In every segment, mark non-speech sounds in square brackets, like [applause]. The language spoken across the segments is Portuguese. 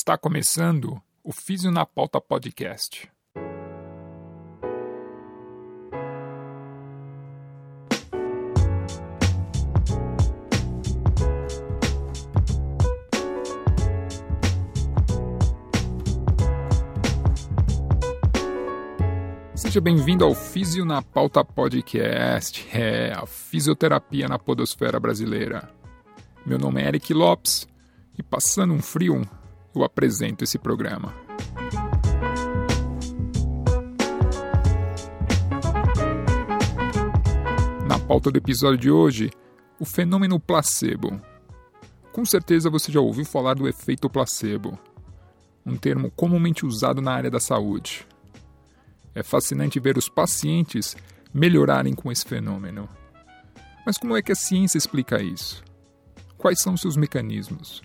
Está começando o Físio na Pauta Podcast. Seja bem-vindo ao Físio na Pauta Podcast, é a fisioterapia na podosfera brasileira. Meu nome é Eric Lopes e passando um frio, eu apresento esse programa. Na pauta do episódio de hoje, o fenômeno placebo. Com certeza você já ouviu falar do efeito placebo, um termo comumente usado na área da saúde. É fascinante ver os pacientes melhorarem com esse fenômeno. Mas como é que a ciência explica isso? Quais são seus mecanismos?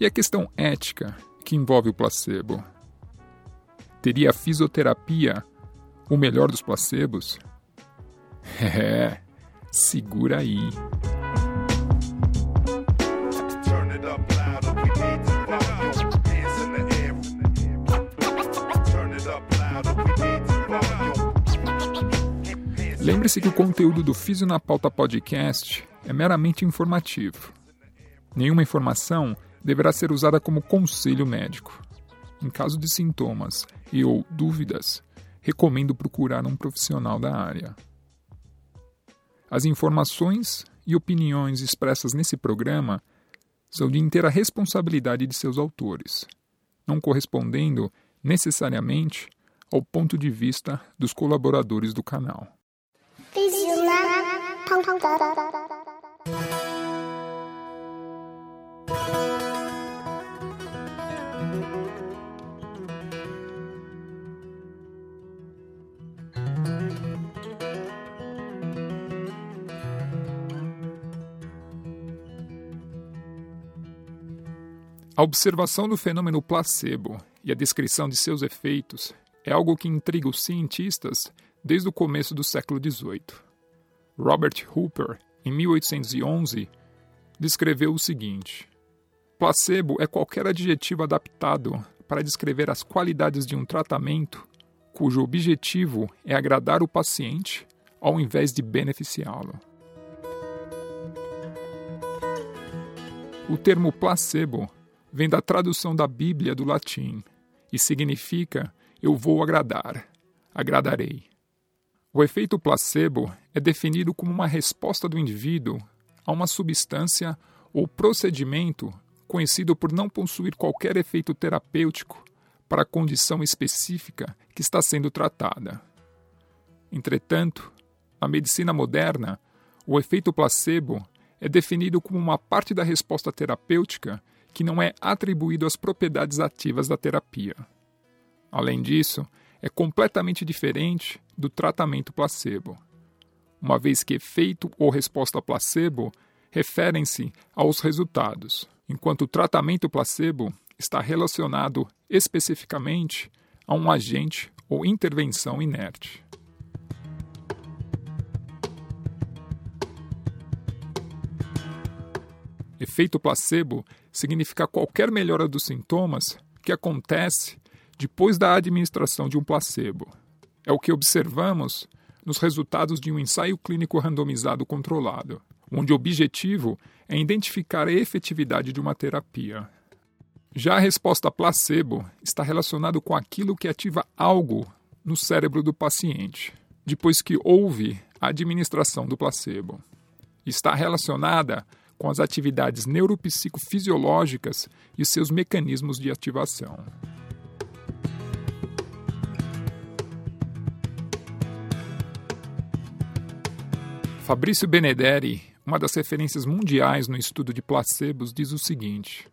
E a questão ética que envolve o placebo? Teria a fisioterapia o melhor dos placebos? [laughs] É, segura aí. Lembre-se que o conteúdo do Físio na Pauta Podcast é meramente informativo. Nenhuma informação deverá ser usada como conselho médico. Em caso de sintomas e ou dúvidas, recomendo procurar um profissional da área. As informações e opiniões expressas nesse programa são de inteira responsabilidade de seus autores, não correspondendo necessariamente ao ponto de vista dos colaboradores do canal. A observação do fenômeno placebo e a descrição de seus efeitos é algo que intriga os cientistas desde o começo do século XVIII. Robert Hooper, em 1811, descreveu o seguinte: Placebo é qualquer adjetivo adaptado para descrever as qualidades de um tratamento cujo objetivo é agradar o paciente ao invés de beneficiá-lo. O termo placebo vem da tradução da Bíblia do latim e significa eu vou agradar, agradarei. O efeito placebo é definido como uma resposta do indivíduo a uma substância ou procedimento conhecido por não possuir qualquer efeito terapêutico para a condição específica que está sendo tratada. Entretanto, na medicina moderna, o efeito placebo é definido como uma parte da resposta terapêutica que não é atribuído às propriedades ativas da terapia. Além disso, é completamente diferente do tratamento placebo, uma vez que efeito ou resposta placebo referem-se aos resultados, enquanto o tratamento placebo está relacionado especificamente a um agente ou intervenção inerte. Efeito placebo significa qualquer melhora dos sintomas que acontece depois da administração de um placebo. É o que observamos nos resultados de um ensaio clínico randomizado controlado, onde o objetivo é identificar a efetividade de uma terapia. Já a resposta placebo está relacionada com aquilo que ativa algo no cérebro do paciente, depois que houve a administração do placebo. Está relacionada com as atividades neuropsicofisiológicas e seus mecanismos de ativação. Fabrício Benederi, uma das referências mundiais no estudo de placebos, diz o seguinte: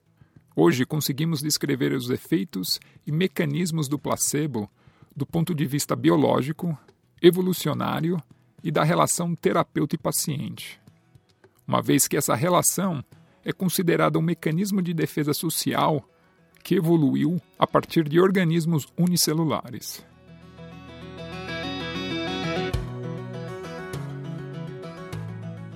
Hoje conseguimos descrever os efeitos e mecanismos do placebo do ponto de vista biológico, evolucionário e da relação terapeuta e paciente uma vez que essa relação é considerada um mecanismo de defesa social que evoluiu a partir de organismos unicelulares.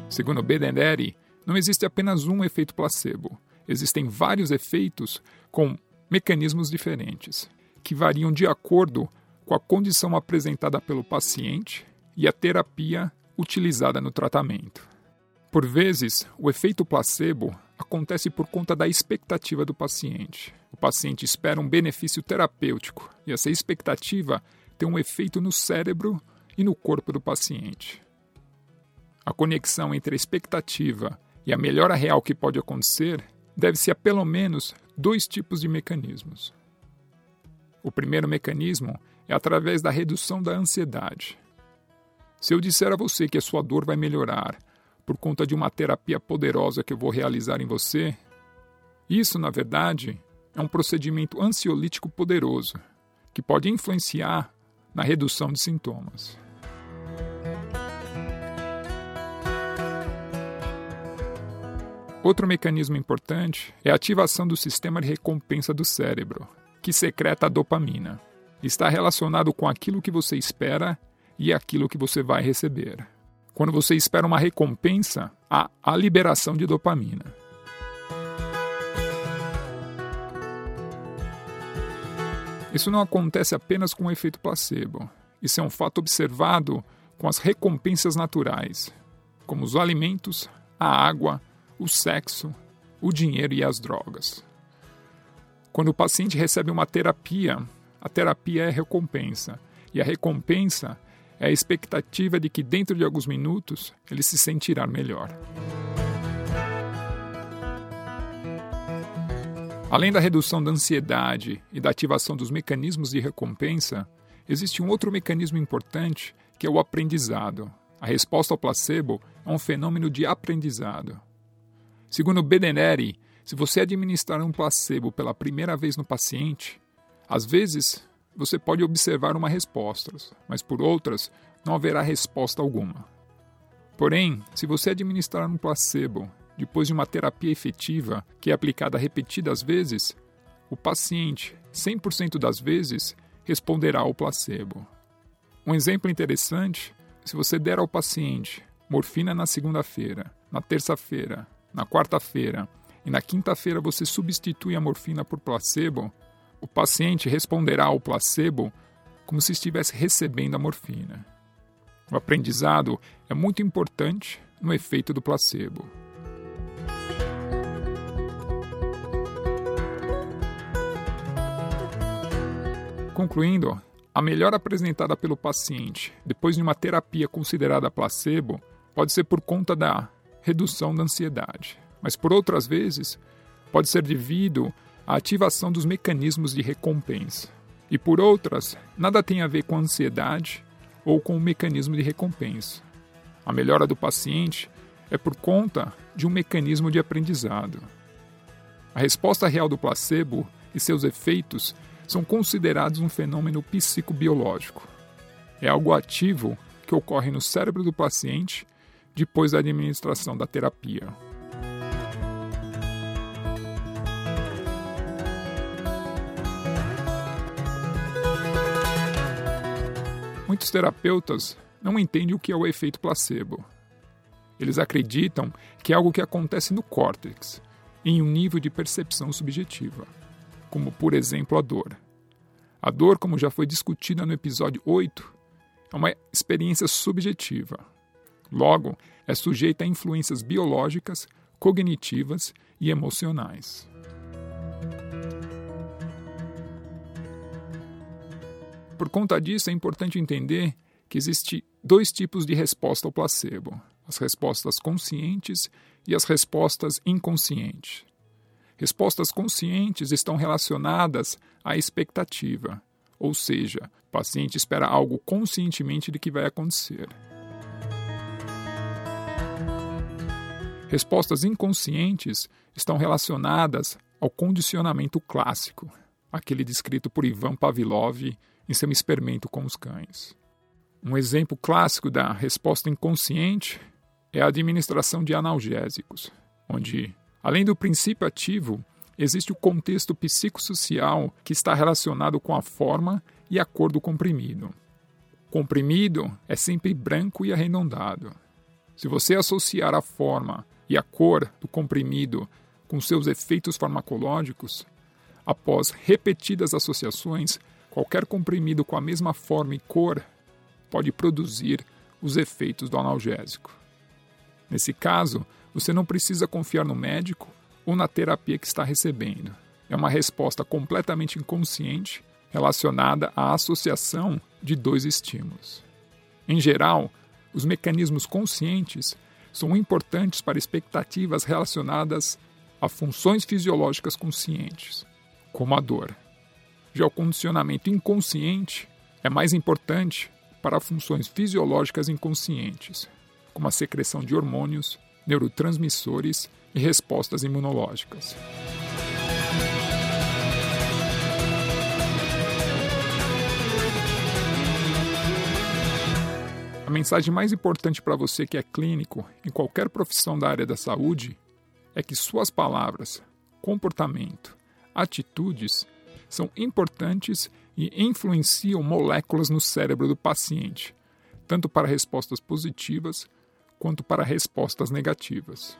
Segundo Bedenderi, não existe apenas um efeito placebo. Existem vários efeitos com mecanismos diferentes, que variam de acordo com a condição apresentada pelo paciente e a terapia utilizada no tratamento. Por vezes, o efeito placebo acontece por conta da expectativa do paciente. O paciente espera um benefício terapêutico e essa expectativa tem um efeito no cérebro e no corpo do paciente. A conexão entre a expectativa e a melhora real que pode acontecer deve-se a pelo menos dois tipos de mecanismos. O primeiro mecanismo é através da redução da ansiedade. Se eu disser a você que a sua dor vai melhorar por conta de uma terapia poderosa que eu vou realizar em você, isso, na verdade, é um procedimento ansiolítico poderoso que pode influenciar na redução de sintomas. Outro mecanismo importante é a ativação do sistema de recompensa do cérebro, que secreta a dopamina. Está relacionado com aquilo que você espera e aquilo que você vai receber. Quando você espera uma recompensa, há a liberação de dopamina. Isso não acontece apenas com o efeito placebo. Isso é um fato observado com as recompensas naturais, como os alimentos, a água, o sexo, o dinheiro e as drogas. Quando o paciente recebe uma terapia, a terapia é recompensa, e a recompensa é a expectativa de que dentro de alguns minutos ele se sentirá melhor. Além da redução da ansiedade e da ativação dos mecanismos de recompensa, existe um outro mecanismo importante que é o aprendizado. A resposta ao placebo é um fenômeno de aprendizado. Segundo Bedeneri, se você administrar um placebo pela primeira vez no paciente, às vezes você pode observar uma resposta, mas por outras não haverá resposta alguma. Porém, se você administrar um placebo depois de uma terapia efetiva que é aplicada repetidas vezes, o paciente, 100% das vezes, responderá ao placebo. Um exemplo interessante: se você der ao paciente morfina na segunda-feira, na terça-feira na quarta-feira e na quinta-feira você substitui a morfina por placebo, o paciente responderá ao placebo como se estivesse recebendo a morfina. O aprendizado é muito importante no efeito do placebo. Concluindo, a melhora apresentada pelo paciente depois de uma terapia considerada placebo pode ser por conta da redução da ansiedade. Mas por outras vezes, pode ser devido à ativação dos mecanismos de recompensa. E por outras, nada tem a ver com a ansiedade ou com o mecanismo de recompensa. A melhora do paciente é por conta de um mecanismo de aprendizado. A resposta real do placebo e seus efeitos são considerados um fenômeno psicobiológico. É algo ativo que ocorre no cérebro do paciente depois da administração da terapia. Muitos terapeutas não entendem o que é o efeito placebo. Eles acreditam que é algo que acontece no córtex, em um nível de percepção subjetiva, como por exemplo a dor. A dor, como já foi discutida no episódio 8, é uma experiência subjetiva, Logo, é sujeita a influências biológicas, cognitivas e emocionais. Por conta disso, é importante entender que existem dois tipos de resposta ao placebo: as respostas conscientes e as respostas inconscientes. Respostas conscientes estão relacionadas à expectativa, ou seja, o paciente espera algo conscientemente de que vai acontecer. Respostas inconscientes estão relacionadas ao condicionamento clássico, aquele descrito por Ivan Pavlov em seu experimento com os cães. Um exemplo clássico da resposta inconsciente é a administração de analgésicos, onde, além do princípio ativo, existe o contexto psicossocial que está relacionado com a forma e a cor do comprimido. O comprimido é sempre branco e arredondado. Se você associar a forma e a cor do comprimido com seus efeitos farmacológicos, Após repetidas associações, qualquer comprimido com a mesma forma e cor pode produzir os efeitos do analgésico. Nesse caso, você não precisa confiar no médico ou na terapia que está recebendo. É uma resposta completamente inconsciente relacionada à associação de dois estímulos. Em geral, os mecanismos conscientes são importantes para expectativas relacionadas a funções fisiológicas conscientes, como a dor. Já o condicionamento inconsciente é mais importante para funções fisiológicas inconscientes, como a secreção de hormônios, neurotransmissores e respostas imunológicas. A mensagem mais importante para você que é clínico em qualquer profissão da área da saúde é que suas palavras, comportamento, atitudes são importantes e influenciam moléculas no cérebro do paciente, tanto para respostas positivas quanto para respostas negativas.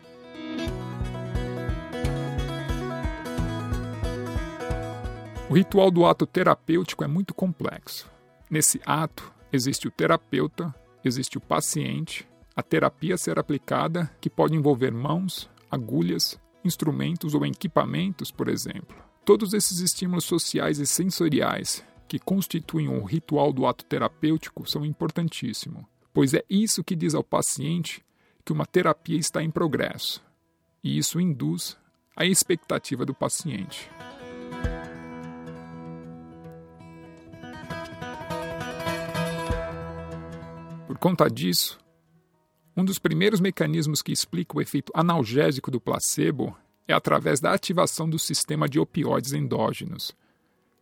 O ritual do ato terapêutico é muito complexo. Nesse ato, existe o terapeuta, existe o paciente, a terapia a ser aplicada, que pode envolver mãos, agulhas, instrumentos ou equipamentos, por exemplo. Todos esses estímulos sociais e sensoriais que constituem o ritual do ato terapêutico são importantíssimos, pois é isso que diz ao paciente que uma terapia está em progresso, e isso induz a expectativa do paciente. Por conta disso, um dos primeiros mecanismos que explica o efeito analgésico do placebo é através da ativação do sistema de opioides endógenos,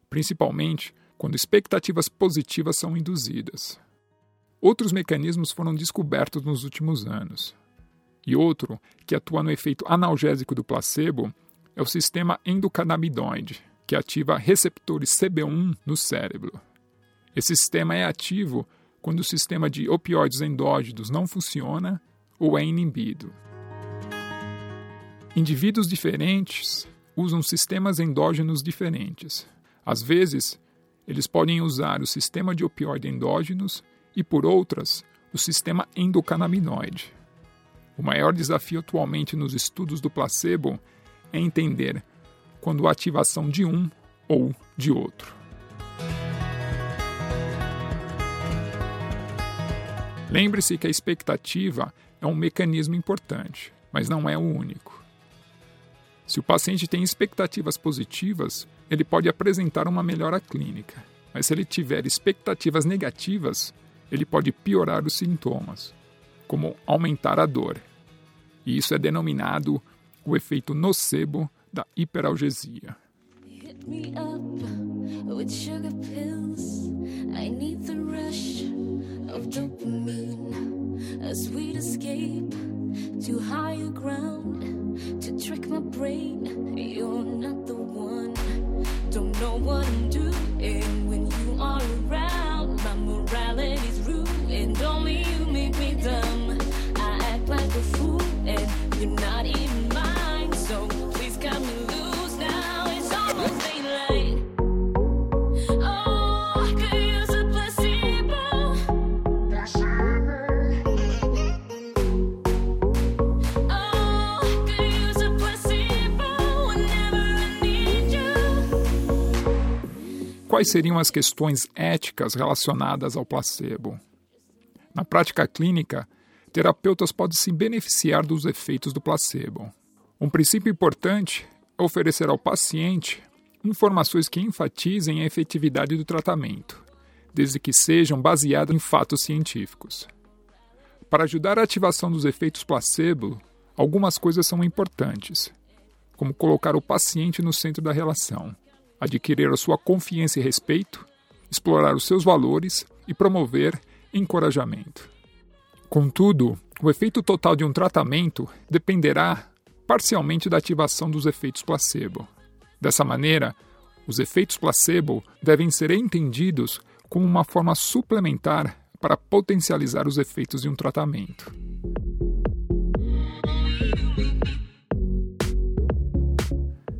principalmente quando expectativas positivas são induzidas. Outros mecanismos foram descobertos nos últimos anos. E outro, que atua no efeito analgésico do placebo, é o sistema endocannabinoide, que ativa receptores CB1 no cérebro. Esse sistema é ativo quando o sistema de opioides endógenos não funciona ou é inibido. Indivíduos diferentes usam sistemas endógenos diferentes. Às vezes, eles podem usar o sistema de opioide endógenos e, por outras, o sistema endocannabinoide. O maior desafio atualmente nos estudos do placebo é entender quando a ativação de um ou de outro. Lembre-se que a expectativa é um mecanismo importante, mas não é o único. Se o paciente tem expectativas positivas, ele pode apresentar uma melhora clínica, mas se ele tiver expectativas negativas, ele pode piorar os sintomas, como aumentar a dor. E isso é denominado o efeito nocebo da hiperalgesia. To higher ground to trick my brain. You're not the one, don't know what I'm doing when you are around. My morality's ruined, only you make me dumb. I act like a fool, and you're not even Quais seriam as questões éticas relacionadas ao placebo? Na prática clínica, terapeutas podem se beneficiar dos efeitos do placebo. Um princípio importante é oferecer ao paciente informações que enfatizem a efetividade do tratamento, desde que sejam baseadas em fatos científicos. Para ajudar a ativação dos efeitos placebo, algumas coisas são importantes, como colocar o paciente no centro da relação adquirir a sua confiança e respeito, explorar os seus valores e promover encorajamento. Contudo, o efeito total de um tratamento dependerá parcialmente da ativação dos efeitos placebo. Dessa maneira, os efeitos placebo devem ser entendidos como uma forma suplementar para potencializar os efeitos de um tratamento.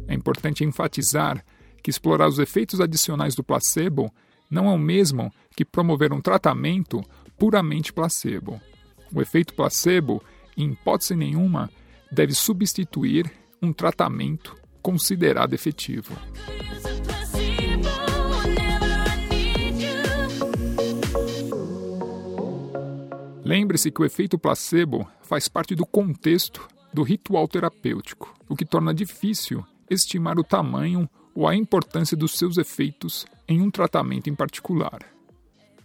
É importante enfatizar que explorar os efeitos adicionais do placebo não é o mesmo que promover um tratamento puramente placebo. O efeito placebo, em hipótese nenhuma, deve substituir um tratamento considerado efetivo. Lembre-se que o efeito placebo faz parte do contexto do ritual terapêutico, o que torna difícil estimar o tamanho ou a importância dos seus efeitos em um tratamento em particular.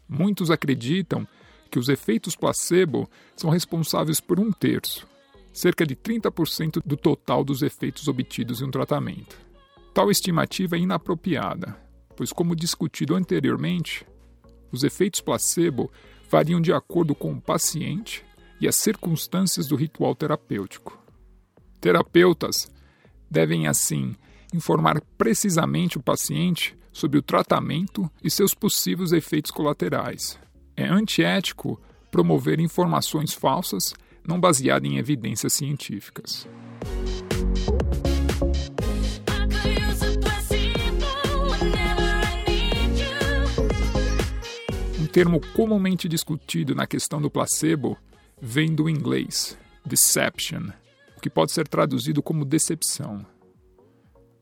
Muitos acreditam que os efeitos placebo são responsáveis por um terço, cerca de 30% do total dos efeitos obtidos em um tratamento. Tal estimativa é inapropriada, pois, como discutido anteriormente, os efeitos placebo variam de acordo com o paciente e as circunstâncias do ritual terapêutico. Terapeutas devem, assim, informar precisamente o paciente sobre o tratamento e seus possíveis efeitos colaterais. É antiético promover informações falsas não baseadas em evidências científicas. Um termo comumente discutido na questão do placebo vem do inglês deception, o que pode ser traduzido como decepção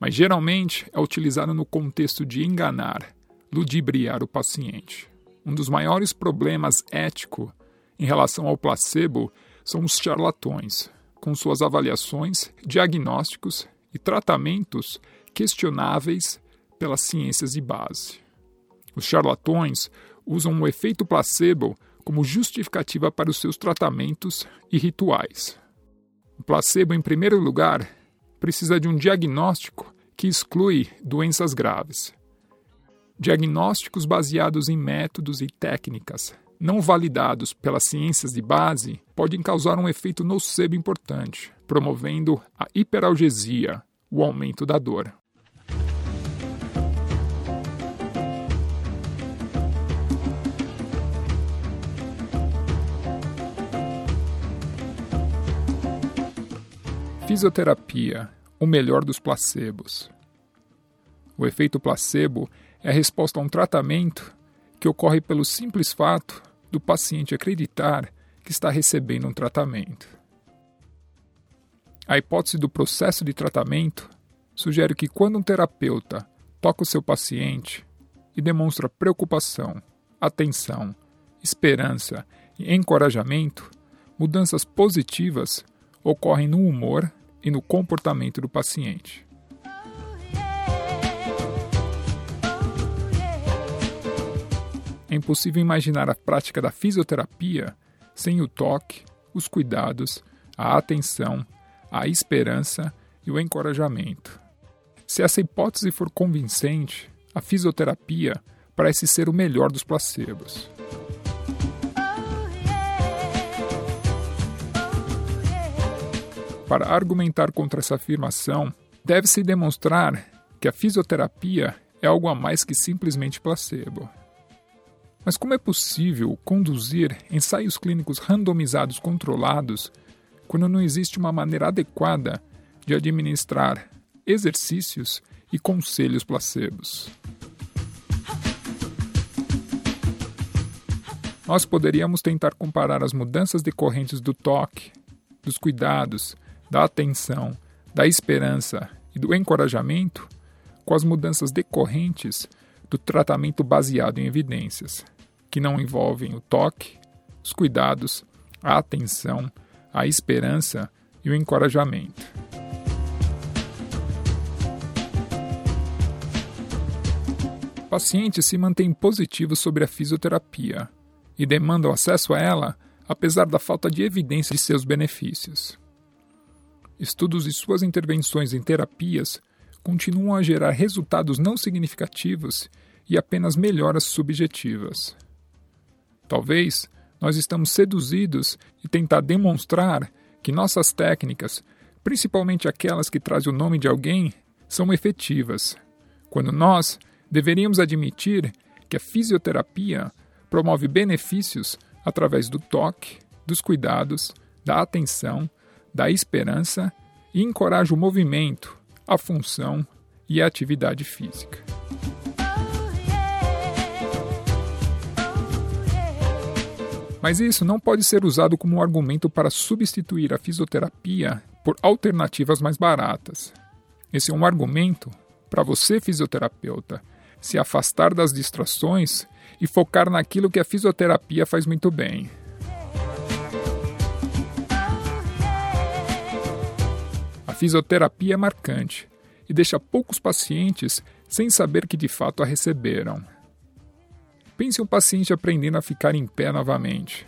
mas geralmente é utilizado no contexto de enganar, ludibriar o paciente. Um dos maiores problemas éticos em relação ao placebo são os charlatões, com suas avaliações, diagnósticos e tratamentos questionáveis pelas ciências de base. Os charlatões usam o efeito placebo como justificativa para os seus tratamentos e rituais. O placebo, em primeiro lugar, precisa de um diagnóstico que exclui doenças graves. Diagnósticos baseados em métodos e técnicas não validados pelas ciências de base podem causar um efeito nocebo importante, promovendo a hiperalgesia, o aumento da dor. Fisioterapia, o melhor dos placebos. O efeito placebo é a resposta a um tratamento que ocorre pelo simples fato do paciente acreditar que está recebendo um tratamento. A hipótese do processo de tratamento sugere que quando um terapeuta toca o seu paciente e demonstra preocupação, atenção, esperança e encorajamento, mudanças positivas ocorrem no humor e no comportamento do paciente. É impossível imaginar a prática da fisioterapia sem o toque, os cuidados, a atenção, a esperança e o encorajamento. Se essa hipótese for convincente, a fisioterapia parece ser o melhor dos placebos. Para argumentar contra essa afirmação, deve-se demonstrar que a fisioterapia é algo a mais que simplesmente placebo. Mas como é possível conduzir ensaios clínicos randomizados controlados quando não existe uma maneira adequada de administrar exercícios e conselhos placebos? Nós poderíamos tentar comparar as mudanças decorrentes do toque, dos cuidados da atenção, da esperança e do encorajamento com as mudanças decorrentes do tratamento baseado em evidências, que não envolvem o toque, os cuidados, a atenção, a esperança e o encorajamento. Pacientes se mantêm positivos sobre a fisioterapia e demandam acesso a ela apesar da falta de evidência de seus benefícios estudos e suas intervenções em terapias continuam a gerar resultados não significativos e apenas melhoras subjetivas. Talvez nós estamos seduzidos e tentar demonstrar que nossas técnicas, principalmente aquelas que trazem o nome de alguém, são efetivas, quando nós deveríamos admitir que a fisioterapia promove benefícios através do toque, dos cuidados, da atenção da esperança e encoraja o movimento, a função e a atividade física. Mas isso não pode ser usado como um argumento para substituir a fisioterapia por alternativas mais baratas. Esse é um argumento para você, fisioterapeuta, se afastar das distrações e focar naquilo que a fisioterapia faz muito bem. Fisioterapia é marcante e deixa poucos pacientes sem saber que de fato a receberam. Pense um paciente aprendendo a ficar em pé novamente,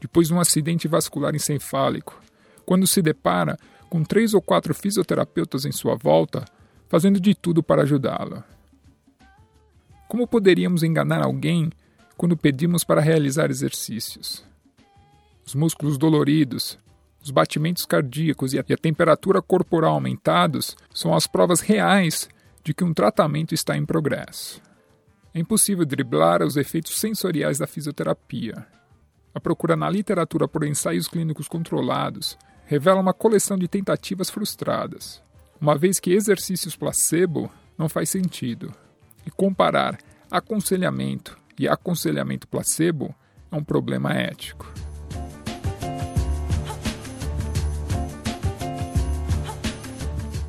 depois de um acidente vascular encefálico, quando se depara com três ou quatro fisioterapeutas em sua volta, fazendo de tudo para ajudá-lo. Como poderíamos enganar alguém quando pedimos para realizar exercícios? Os músculos doloridos, os batimentos cardíacos e a temperatura corporal aumentados são as provas reais de que um tratamento está em progresso. É impossível driblar os efeitos sensoriais da fisioterapia. A procura na literatura por ensaios clínicos controlados revela uma coleção de tentativas frustradas, uma vez que exercícios placebo não faz sentido. E comparar aconselhamento e aconselhamento placebo é um problema ético.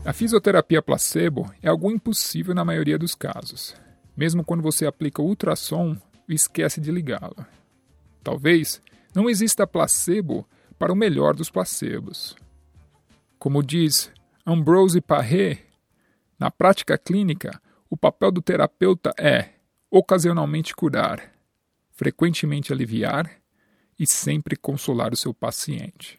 A fisioterapia placebo é algo impossível na maioria dos casos mesmo quando você aplica ultrassom esquece de ligá-lo. Talvez não exista placebo para o melhor dos placebos. Como diz Ambrose Paré, na prática clínica, o papel do terapeuta é ocasionalmente curar, frequentemente aliviar e sempre consolar o seu paciente.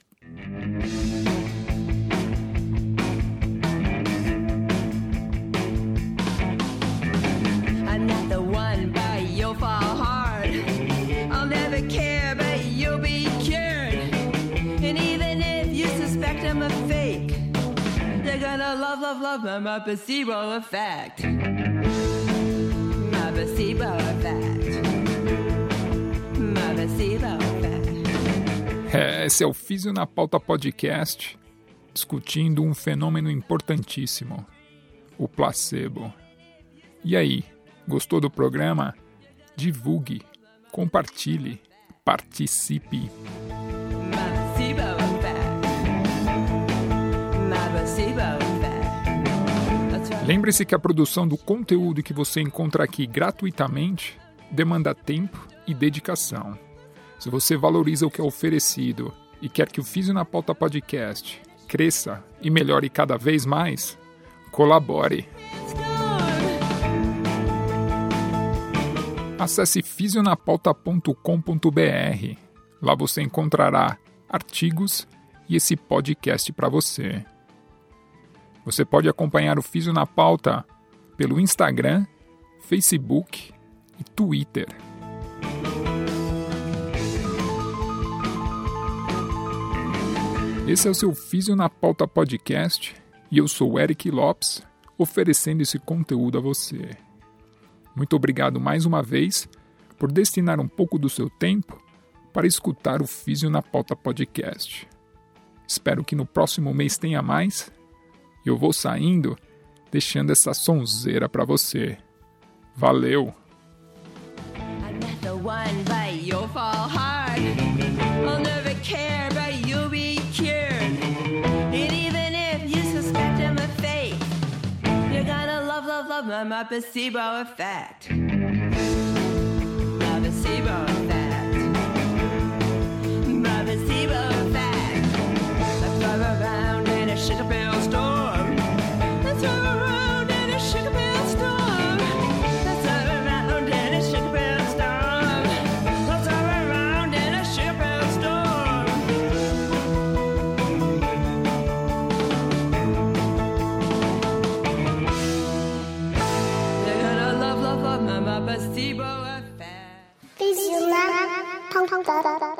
Love, love, love my placebo effect. My placebo effect. My placebo effect. É, esse é o Físio na Pauta Podcast, discutindo um fenômeno importantíssimo, o placebo. E aí, gostou do programa? Divulgue, compartilhe, participe. Lembre-se que a produção do conteúdo que você encontra aqui gratuitamente demanda tempo e dedicação. Se você valoriza o que é oferecido e quer que o Físio na Pauta Podcast cresça e melhore cada vez mais, colabore. Acesse fisionapauta.com.br. Lá você encontrará artigos e esse podcast para você. Você pode acompanhar o Físio na Pauta pelo Instagram, Facebook e Twitter. Esse é o seu Físio na Pauta podcast e eu sou Eric Lopes, oferecendo esse conteúdo a você. Muito obrigado mais uma vez por destinar um pouco do seu tempo para escutar o Físio na Pauta podcast. Espero que no próximo mês tenha mais eu vou saindo deixando essa sonzeira para você. Valeu! my placebo effect. My placebo placebo effect. Visionar,